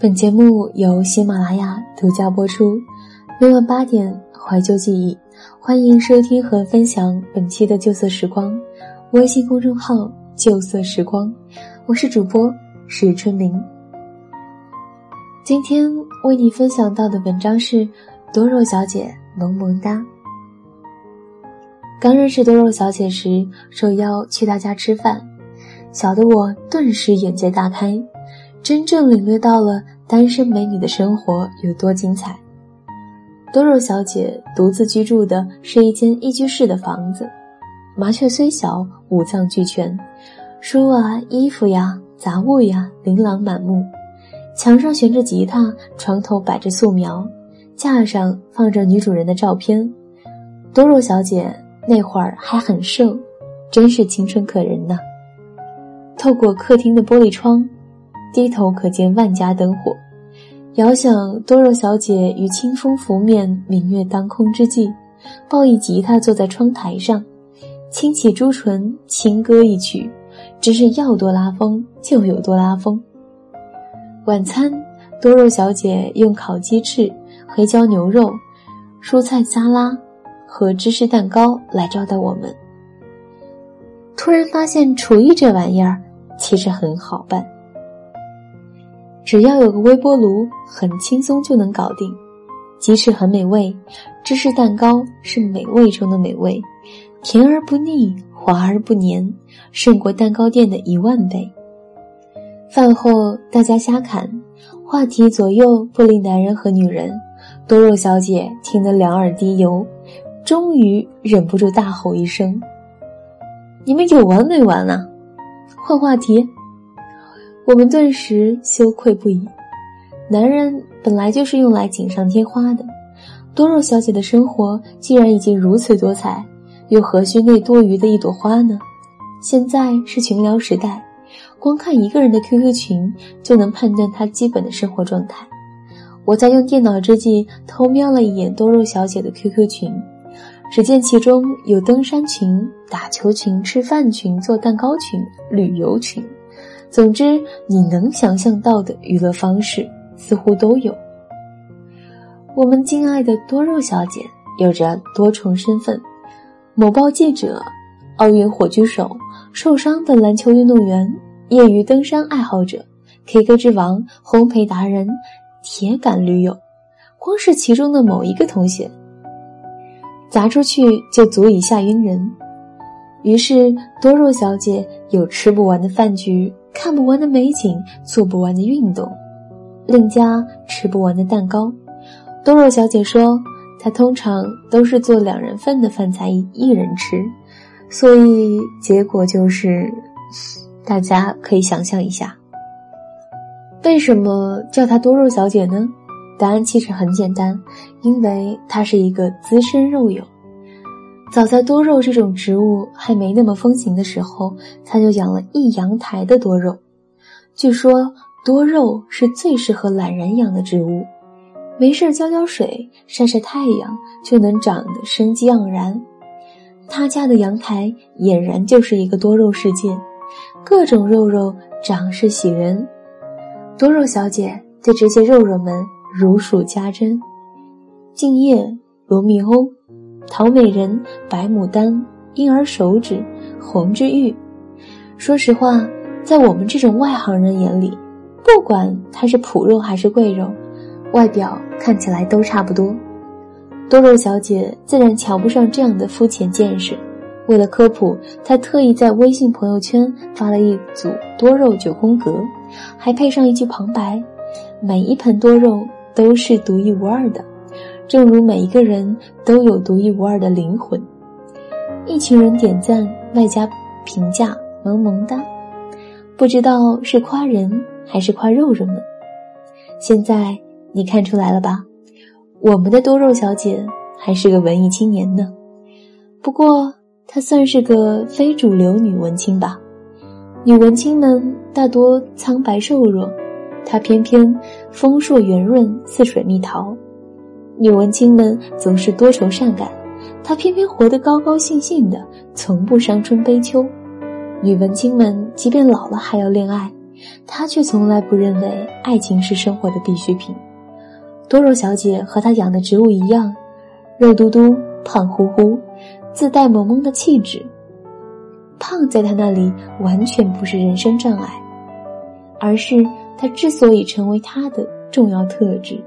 本节目由喜马拉雅独家播出，每晚八点怀旧记忆，欢迎收听和分享本期的旧色时光。微信公众号“旧色时光”，我是主播史春明。今天为你分享到的文章是多肉小姐萌萌哒。刚认识多肉小姐时，受邀去她家吃饭。小的我顿时眼界大开，真正领略到了单身美女的生活有多精彩。多肉小姐独自居住的是一间一居室的房子，麻雀虽小，五脏俱全，书啊、衣服呀、杂物呀，琳琅满目。墙上悬着吉他，床头摆着素描，架上放着女主人的照片。多肉小姐那会儿还很瘦，真是青春可人呐。透过客厅的玻璃窗，低头可见万家灯火。遥想多肉小姐于清风拂面、明月当空之际，抱一吉他坐在窗台上，轻启朱唇，轻歌一曲，真是要多拉风就有多拉风。晚餐，多肉小姐用烤鸡翅、黑椒牛肉、蔬菜沙拉和芝士蛋糕来招待我们。突然发现厨艺这玩意儿。其实很好办，只要有个微波炉，很轻松就能搞定。鸡翅很美味，芝士蛋糕是美味中的美味，甜而不腻，滑而不粘，胜过蛋糕店的一万倍。饭后大家瞎侃，话题左右不离男人和女人。多肉小姐听得两耳滴油，终于忍不住大吼一声：“你们有完没完啊？”换话题，我们顿时羞愧不已。男人本来就是用来锦上添花的，多肉小姐的生活既然已经如此多彩，又何须那多余的一朵花呢？现在是群聊时代，光看一个人的 QQ 群就能判断他基本的生活状态。我在用电脑之际偷瞄了一眼多肉小姐的 QQ 群。只见其中有登山群、打球群、吃饭群、做蛋糕群、旅游群，总之你能想象到的娱乐方式似乎都有。我们敬爱的多肉小姐有着多重身份：某报记者、奥运火炬手、受伤的篮球运动员、业余登山爱好者、K 歌之王、烘焙达人、铁杆驴友。光是其中的某一个同学。砸出去就足以吓晕人，于是多肉小姐有吃不完的饭局，看不完的美景，做不完的运动，另加吃不完的蛋糕。多肉小姐说，她通常都是做两人份的饭菜一人吃，所以结果就是，大家可以想象一下，为什么叫她多肉小姐呢？答案其实很简单，因为她是一个资深肉友。早在多肉这种植物还没那么风行的时候，他就养了一阳台的多肉。据说多肉是最适合懒人养的植物，没事浇浇水、晒晒太阳就能长得生机盎然。他家的阳台俨然就是一个多肉世界，各种肉肉长势喜人。多肉小姐对这些肉肉们。如数家珍，敬业、罗密欧、陶美人、白牡丹、婴儿手指、红之玉。说实话，在我们这种外行人眼里，不管它是普肉还是贵肉，外表看起来都差不多。多肉小姐自然瞧不上这样的肤浅见识。为了科普，她特意在微信朋友圈发了一组多肉九宫格，还配上一句旁白：每一盆多肉。都是独一无二的，正如每一个人都有独一无二的灵魂。一群人点赞，外加评价，萌萌哒，不知道是夸人还是夸肉肉们。现在你看出来了吧？我们的多肉小姐还是个文艺青年呢。不过她算是个非主流女文青吧？女文青们大多苍白瘦弱。她偏偏丰硕圆润，似水蜜桃。女文青们总是多愁善感，她偏偏活得高高兴兴的，从不伤春悲秋。女文青们即便老了还要恋爱，她却从来不认为爱情是生活的必需品。多肉小姐和她养的植物一样，肉嘟嘟、胖乎乎，自带萌萌的气质。胖在她那里完全不是人生障碍，而是她之所以成为她的重要特质。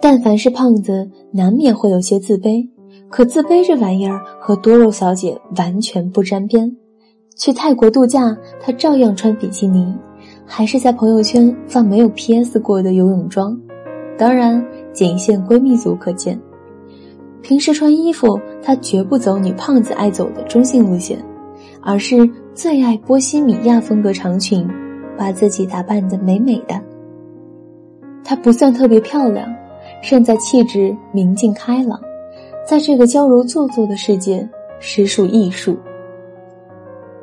但凡是胖子，难免会有些自卑。可自卑这玩意儿和多肉小姐完全不沾边。去泰国度假，她照样穿比基尼，还是在朋友圈发没有 PS 过的游泳装。当然，仅限闺蜜组可见。平时穿衣服，她绝不走女胖子爱走的中性路线，而是最爱波西米亚风格长裙，把自己打扮得美美的。她不算特别漂亮，胜在气质明净开朗，在这个娇柔做作的世界，实属艺术。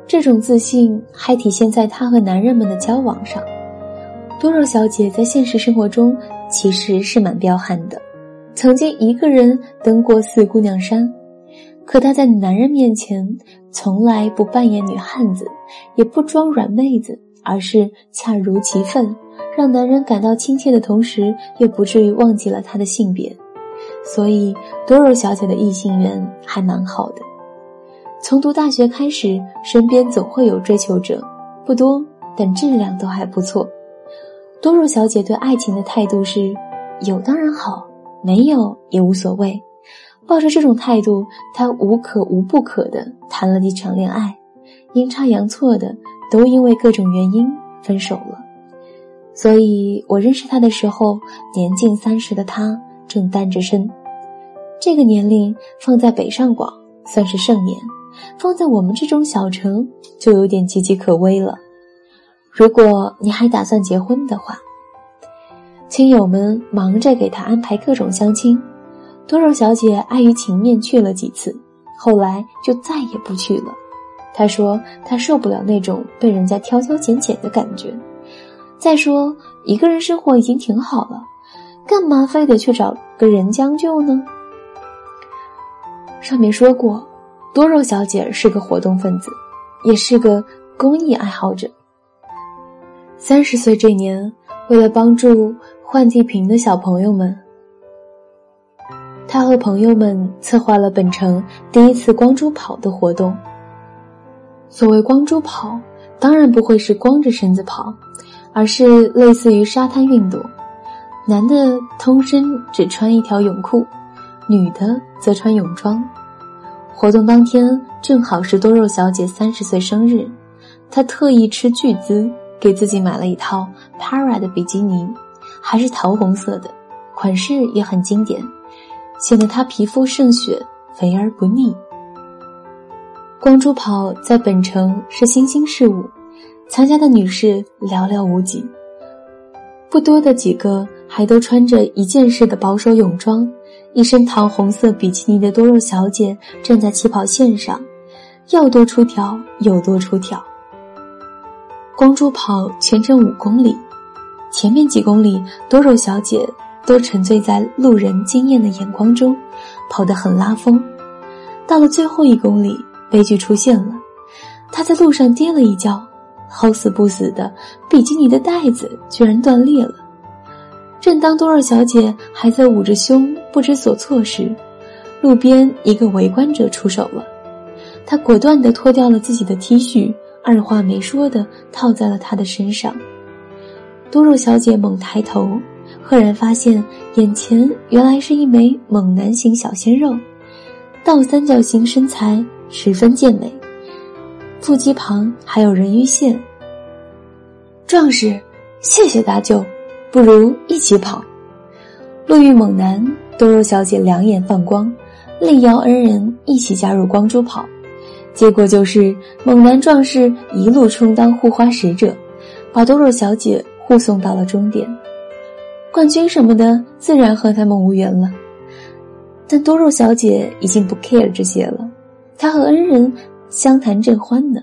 这种自信还体现在她和男人们的交往上。多肉小姐在现实生活中其实是蛮彪悍的，曾经一个人登过四姑娘山。可她在男人面前从来不扮演女汉子，也不装软妹子，而是恰如其分，让男人感到亲切的同时，又不至于忘记了他的性别。所以多肉小姐的异性缘还蛮好的。从读大学开始，身边总会有追求者，不多，但质量都还不错。多肉小姐对爱情的态度是：有当然好，没有也无所谓。抱着这种态度，她无可无不可的谈了几场恋爱，阴差阳错的都因为各种原因分手了。所以我认识他的时候，年近三十的他正单着身。这个年龄放在北上广算是盛年。放在我们这种小城，就有点岌岌可危了。如果你还打算结婚的话，亲友们忙着给他安排各种相亲。多肉小姐碍于情面去了几次，后来就再也不去了。她说她受不了那种被人家挑挑拣拣的感觉。再说一个人生活已经挺好了，干嘛非得去找个人将就呢？上面说过。多肉小姐是个活动分子，也是个公益爱好者。三十岁这年，为了帮助换地贫的小朋友们，她和朋友们策划了本城第一次光珠跑的活动。所谓光珠跑，当然不会是光着身子跑，而是类似于沙滩运动。男的通身只穿一条泳裤，女的则穿泳装。活动当天正好是多肉小姐三十岁生日，她特意斥巨资给自己买了一套 Para 的比基尼，还是桃红色的，款式也很经典，显得她皮肤胜雪，肥而不腻。光珠跑在本城是新兴事物，参加的女士寥寥无几，不多的几个还都穿着一件式的保守泳装。一身桃红色比基尼的多肉小姐站在起跑线上，要多出挑有多出挑。光珠跑全程五公里，前面几公里多肉小姐都沉醉在路人惊艳的眼光中，跑得很拉风。到了最后一公里，悲剧出现了，她在路上跌了一跤，好死不死的比基尼的带子居然断裂了。正当多肉小姐还在捂着胸不知所措时，路边一个围观者出手了。他果断地脱掉了自己的 T 恤，二话没说地套在了他的身上。多肉小姐猛抬头，赫然发现眼前原来是一枚猛男型小鲜肉，倒三角形身材十分健美，腹肌旁还有人鱼线。壮士，谢谢搭救。不如一起跑，路遇猛男，多肉小姐两眼放光，力邀恩人一起加入光珠跑。结果就是猛男壮士一路充当护花使者，把多肉小姐护送到了终点。冠军什么的自然和他们无缘了，但多肉小姐已经不 care 这些了，她和恩人相谈甚欢呢。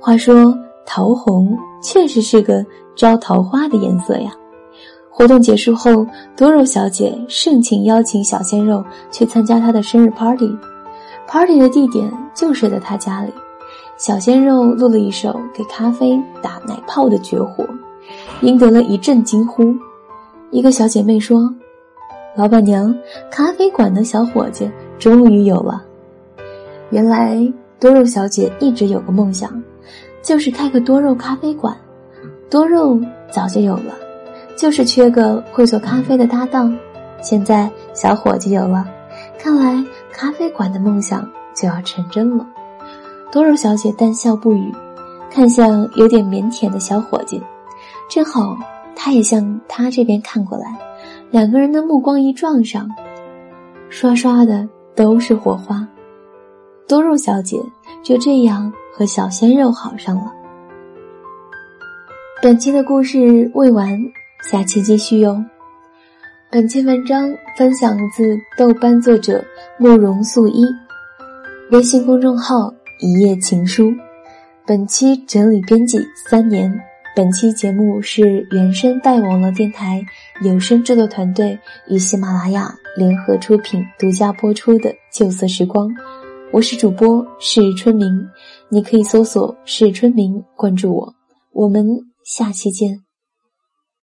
话说桃红确实是个招桃花的颜色呀。活动结束后，多肉小姐盛情邀请小鲜肉去参加她的生日 party，party 的地点就是在她家里。小鲜肉录了一首给咖啡打奶泡的绝活，赢得了一阵惊呼。一个小姐妹说：“老板娘，咖啡馆的小伙计终于有了。”原来多肉小姐一直有个梦想，就是开个多肉咖啡馆。多肉早就有了，就是缺个会做咖啡的搭档。现在小伙计有了，看来咖啡馆的梦想就要成真了。多肉小姐淡笑不语，看向有点腼腆的小伙计，正好他也向他这边看过来，两个人的目光一撞上，刷刷的都是火花。多肉小姐就这样和小鲜肉好上了。本期的故事未完，下期继续哟。本期文章分享自豆瓣作者慕容素一，微信公众号一夜情书。本期整理编辑三年。本期节目是原声带网络电台有声制作团队与喜马拉雅联合出品、独家播出的《旧色时光》。我是主播是春明，你可以搜索“是春明”关注我，我们下期见。